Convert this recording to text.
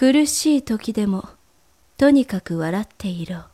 苦しい時でもとにかく笑っていろ。